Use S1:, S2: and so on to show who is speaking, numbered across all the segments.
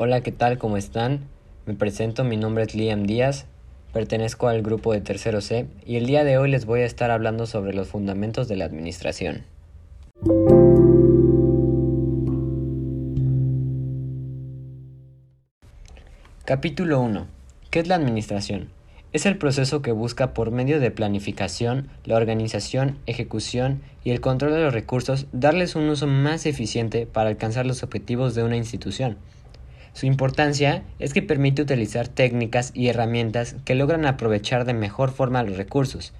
S1: Hola, ¿qué tal? ¿Cómo están? Me presento, mi nombre es Liam Díaz, pertenezco al grupo de Tercero C y el día de hoy les voy a estar hablando sobre los fundamentos de la administración. Capítulo 1. ¿Qué es la administración? Es el proceso que busca por medio de planificación, la organización, ejecución y el control de los recursos darles un uso más eficiente para alcanzar los objetivos de una institución. Su importancia es que permite utilizar técnicas y herramientas que logran aprovechar de mejor forma los recursos,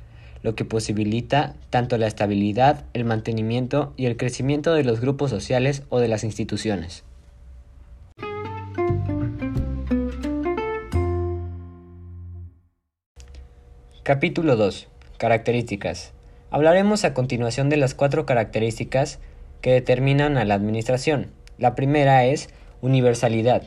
S1: lo que posibilita tanto la estabilidad, el mantenimiento y el crecimiento de los grupos sociales o de las instituciones. Capítulo 2. Características. Hablaremos a continuación de las cuatro características que determinan a la administración. La primera es universalidad.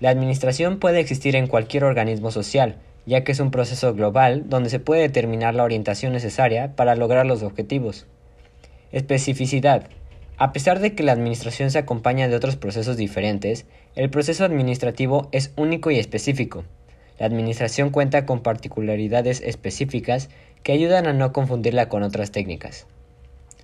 S1: La administración puede existir en cualquier organismo social, ya que es un proceso global donde se puede determinar la orientación necesaria para lograr los objetivos. Especificidad. A pesar de que la administración se acompaña de otros procesos diferentes, el proceso administrativo es único y específico. La administración cuenta con particularidades específicas que ayudan a no confundirla con otras técnicas.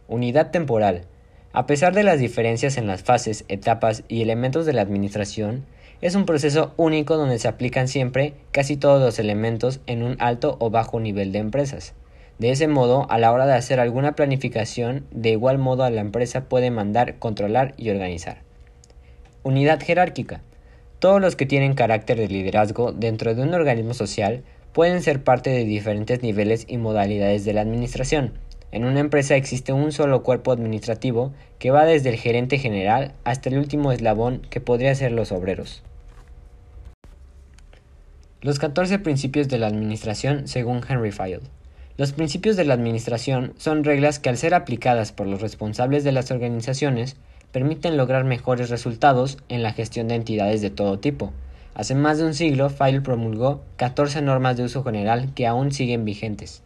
S1: Unidad temporal. A pesar de las diferencias en las fases, etapas y elementos de la administración, es un proceso único donde se aplican siempre casi todos los elementos en un alto o bajo nivel de empresas. De ese modo, a la hora de hacer alguna planificación, de igual modo a la empresa puede mandar, controlar y organizar. Unidad jerárquica. Todos los que tienen carácter de liderazgo dentro de un organismo social pueden ser parte de diferentes niveles y modalidades de la administración. En una empresa existe un solo cuerpo administrativo que va desde el gerente general hasta el último eslabón que podría ser los obreros. Los 14 principios de la administración según Henry Fayol. Los principios de la administración son reglas que al ser aplicadas por los responsables de las organizaciones permiten lograr mejores resultados en la gestión de entidades de todo tipo. Hace más de un siglo, Fayol promulgó 14 normas de uso general que aún siguen vigentes.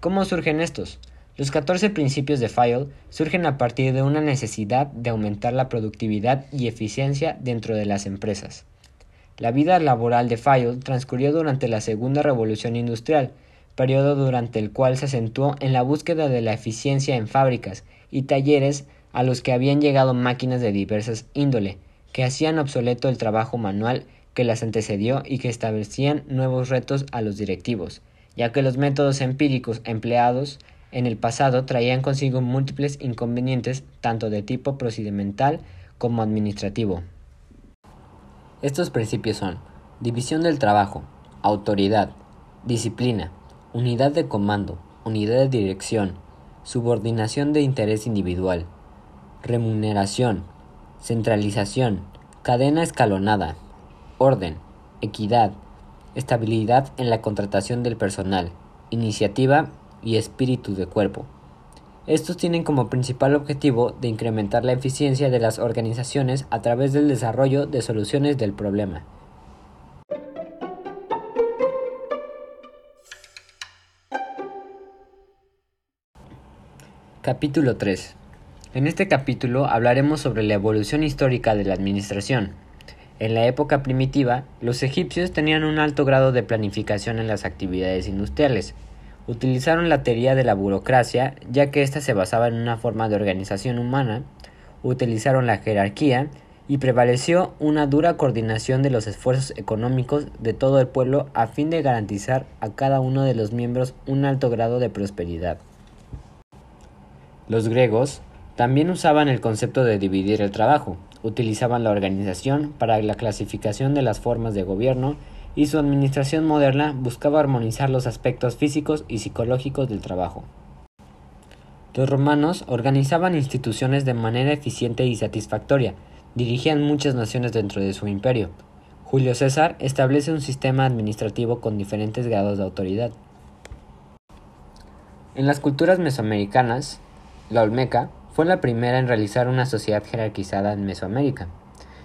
S1: ¿Cómo surgen estos? Los 14 principios de Fayol surgen a partir de una necesidad de aumentar la productividad y eficiencia dentro de las empresas. La vida laboral de Fayol transcurrió durante la Segunda Revolución Industrial, periodo durante el cual se acentuó en la búsqueda de la eficiencia en fábricas y talleres a los que habían llegado máquinas de diversas índole, que hacían obsoleto el trabajo manual que las antecedió y que establecían nuevos retos a los directivos, ya que los métodos empíricos empleados en el pasado traían consigo múltiples inconvenientes tanto de tipo procedimental como administrativo. Estos principios son división del trabajo, autoridad, disciplina, unidad de comando, unidad de dirección, subordinación de interés individual, remuneración, centralización, cadena escalonada, orden, equidad, estabilidad en la contratación del personal, iniciativa y espíritu de cuerpo. Estos tienen como principal objetivo de incrementar la eficiencia de las organizaciones a través del desarrollo de soluciones del problema. Capítulo 3 en este capítulo hablaremos sobre la evolución histórica de la administración. En la época primitiva, los egipcios tenían un alto grado de planificación en las actividades industriales. Utilizaron la teoría de la burocracia, ya que ésta se basaba en una forma de organización humana. Utilizaron la jerarquía y prevaleció una dura coordinación de los esfuerzos económicos de todo el pueblo a fin de garantizar a cada uno de los miembros un alto grado de prosperidad. Los griegos también usaban el concepto de dividir el trabajo, utilizaban la organización para la clasificación de las formas de gobierno y su administración moderna buscaba armonizar los aspectos físicos y psicológicos del trabajo. Los romanos organizaban instituciones de manera eficiente y satisfactoria, dirigían muchas naciones dentro de su imperio. Julio César establece un sistema administrativo con diferentes grados de autoridad. En las culturas mesoamericanas, la Olmeca fue la primera en realizar una sociedad jerarquizada en Mesoamérica.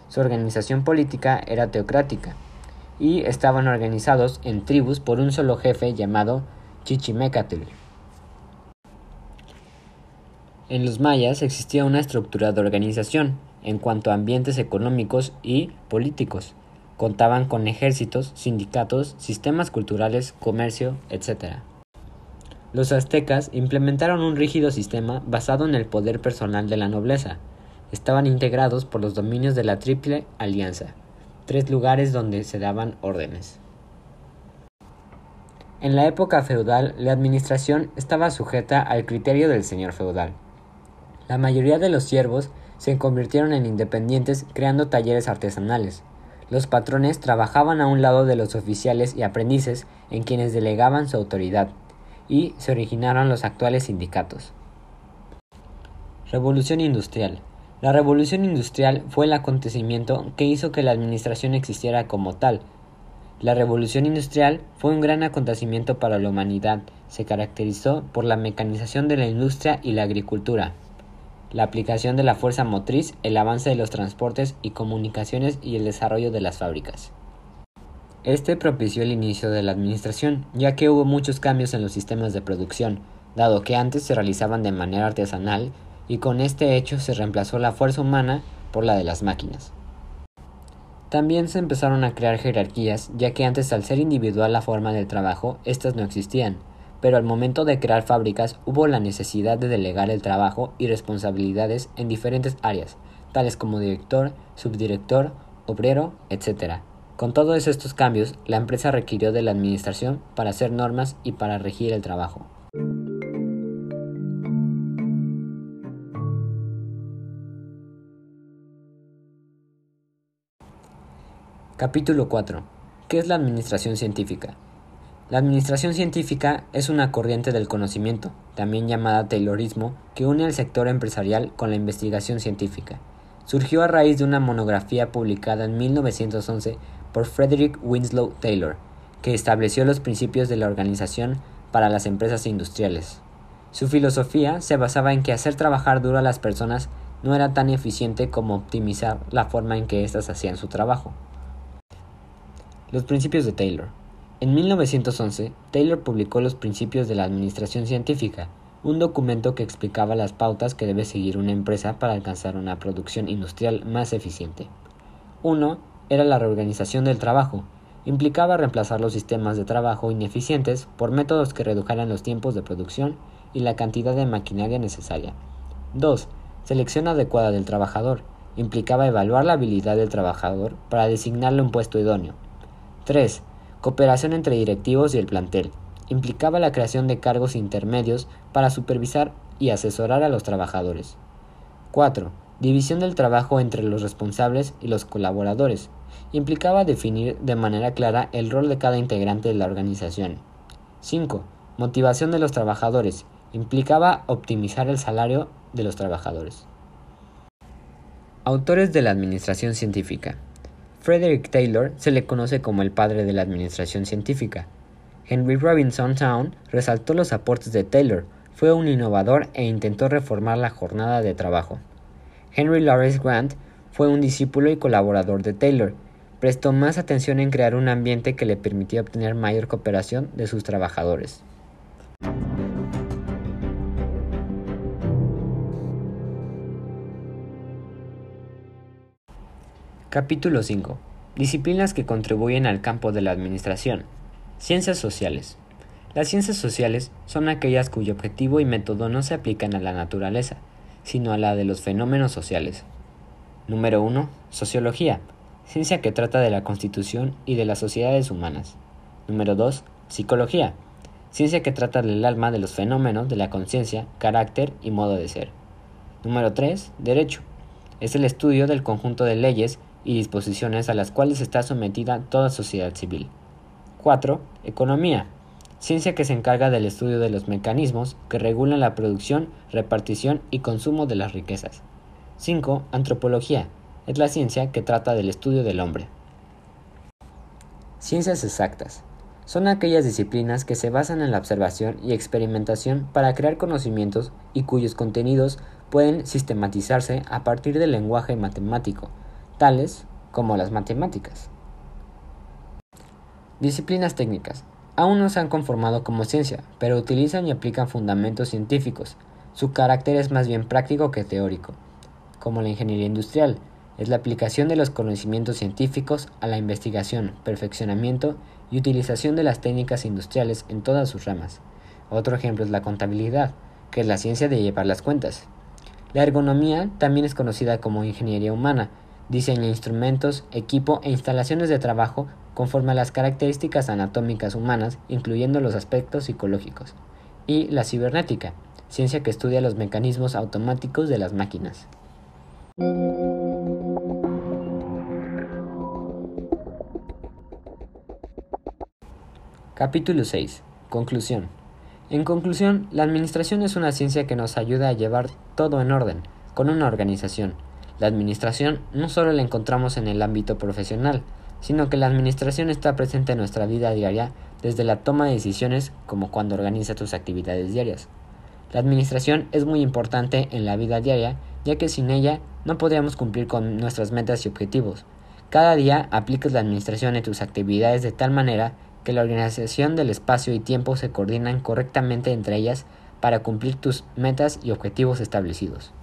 S1: Su organización política era teocrática y estaban organizados en tribus por un solo jefe llamado Chichimecatl. En los mayas existía una estructura de organización. en cuanto a ambientes económicos y políticos. Contaban con ejércitos, sindicatos, sistemas culturales, comercio, etc. Los aztecas implementaron un rígido sistema basado en el poder personal de la nobleza. Estaban integrados por los dominios de la Triple Alianza, tres lugares donde se daban órdenes. En la época feudal, la administración estaba sujeta al criterio del señor feudal. La mayoría de los siervos se convirtieron en independientes creando talleres artesanales. Los patrones trabajaban a un lado de los oficiales y aprendices en quienes delegaban su autoridad y se originaron los actuales sindicatos. Revolución Industrial. La Revolución Industrial fue el acontecimiento que hizo que la administración existiera como tal. La Revolución Industrial fue un gran acontecimiento para la humanidad. Se caracterizó por la mecanización de la industria y la agricultura, la aplicación de la fuerza motriz, el avance de los transportes y comunicaciones y el desarrollo de las fábricas. Este propició el inicio de la administración, ya que hubo muchos cambios en los sistemas de producción, dado que antes se realizaban de manera artesanal y con este hecho se reemplazó la fuerza humana por la de las máquinas. También se empezaron a crear jerarquías, ya que antes al ser individual la forma del trabajo, estas no existían, pero al momento de crear fábricas hubo la necesidad de delegar el trabajo y responsabilidades en diferentes áreas, tales como director, subdirector, obrero, etc., con todos estos cambios, la empresa requirió de la administración para hacer normas y para regir el trabajo. Capítulo 4. ¿Qué es la administración científica? La administración científica es una corriente del conocimiento, también llamada Taylorismo, que une al sector empresarial con la investigación científica. Surgió a raíz de una monografía publicada en 1911 por Frederick Winslow Taylor, que estableció los principios de la organización para las empresas industriales. Su filosofía se basaba en que hacer trabajar duro a las personas no era tan eficiente como optimizar la forma en que éstas hacían su trabajo. Los principios de Taylor. En 1911, Taylor publicó Los Principios de la Administración Científica, un documento que explicaba las pautas que debe seguir una empresa para alcanzar una producción industrial más eficiente. 1 era la reorganización del trabajo. Implicaba reemplazar los sistemas de trabajo ineficientes por métodos que redujeran los tiempos de producción y la cantidad de maquinaria necesaria. 2. Selección adecuada del trabajador. Implicaba evaluar la habilidad del trabajador para designarle un puesto idóneo. 3. Cooperación entre directivos y el plantel. Implicaba la creación de cargos intermedios para supervisar y asesorar a los trabajadores. 4. División del trabajo entre los responsables y los colaboradores. Implicaba definir de manera clara el rol de cada integrante de la organización. 5. Motivación de los trabajadores. Implicaba optimizar el salario de los trabajadores. Autores de la Administración Científica. Frederick Taylor se le conoce como el padre de la Administración Científica. Henry Robinson Town resaltó los aportes de Taylor, fue un innovador e intentó reformar la jornada de trabajo. Henry Lawrence Grant fue un discípulo y colaborador de Taylor. Prestó más atención en crear un ambiente que le permitía obtener mayor cooperación de sus trabajadores. Capítulo 5. Disciplinas que contribuyen al campo de la administración. Ciencias sociales. Las ciencias sociales son aquellas cuyo objetivo y método no se aplican a la naturaleza, sino a la de los fenómenos sociales. Número 1. Sociología, ciencia que trata de la constitución y de las sociedades humanas. Número 2. Psicología, ciencia que trata del alma de los fenómenos de la conciencia, carácter y modo de ser. Número 3. Derecho, es el estudio del conjunto de leyes y disposiciones a las cuales está sometida toda sociedad civil. 4. Economía, ciencia que se encarga del estudio de los mecanismos que regulan la producción, repartición y consumo de las riquezas. 5. Antropología. Es la ciencia que trata del estudio del hombre. Ciencias exactas. Son aquellas disciplinas que se basan en la observación y experimentación para crear conocimientos y cuyos contenidos pueden sistematizarse a partir del lenguaje matemático, tales como las matemáticas. Disciplinas técnicas aún no se han conformado como ciencia, pero utilizan y aplican fundamentos científicos. Su carácter es más bien práctico que teórico. como la ingeniería industrial. Es la aplicación de los conocimientos científicos a la investigación, perfeccionamiento y utilización de las técnicas industriales en todas sus ramas. Otro ejemplo es la contabilidad, que es la ciencia de llevar las cuentas. La ergonomía también es conocida como ingeniería humana, diseña instrumentos, equipo e instalaciones de trabajo conforme a las características anatómicas humanas, incluyendo los aspectos psicológicos. Y la cibernética, ciencia que estudia los mecanismos automáticos de las máquinas. Capítulo 6. Conclusión. En conclusión, la administración es una ciencia que nos ayuda a llevar todo en orden, con una organización. La administración no solo la encontramos en el ámbito profesional, sino que la administración está presente en nuestra vida diaria desde la toma de decisiones como cuando organiza tus actividades diarias. La administración es muy importante en la vida diaria, ya que sin ella no podríamos cumplir con nuestras metas y objetivos. Cada día aplicas la administración en tus actividades de tal manera que la organización del espacio y tiempo se coordinan correctamente entre ellas para cumplir tus metas y objetivos establecidos.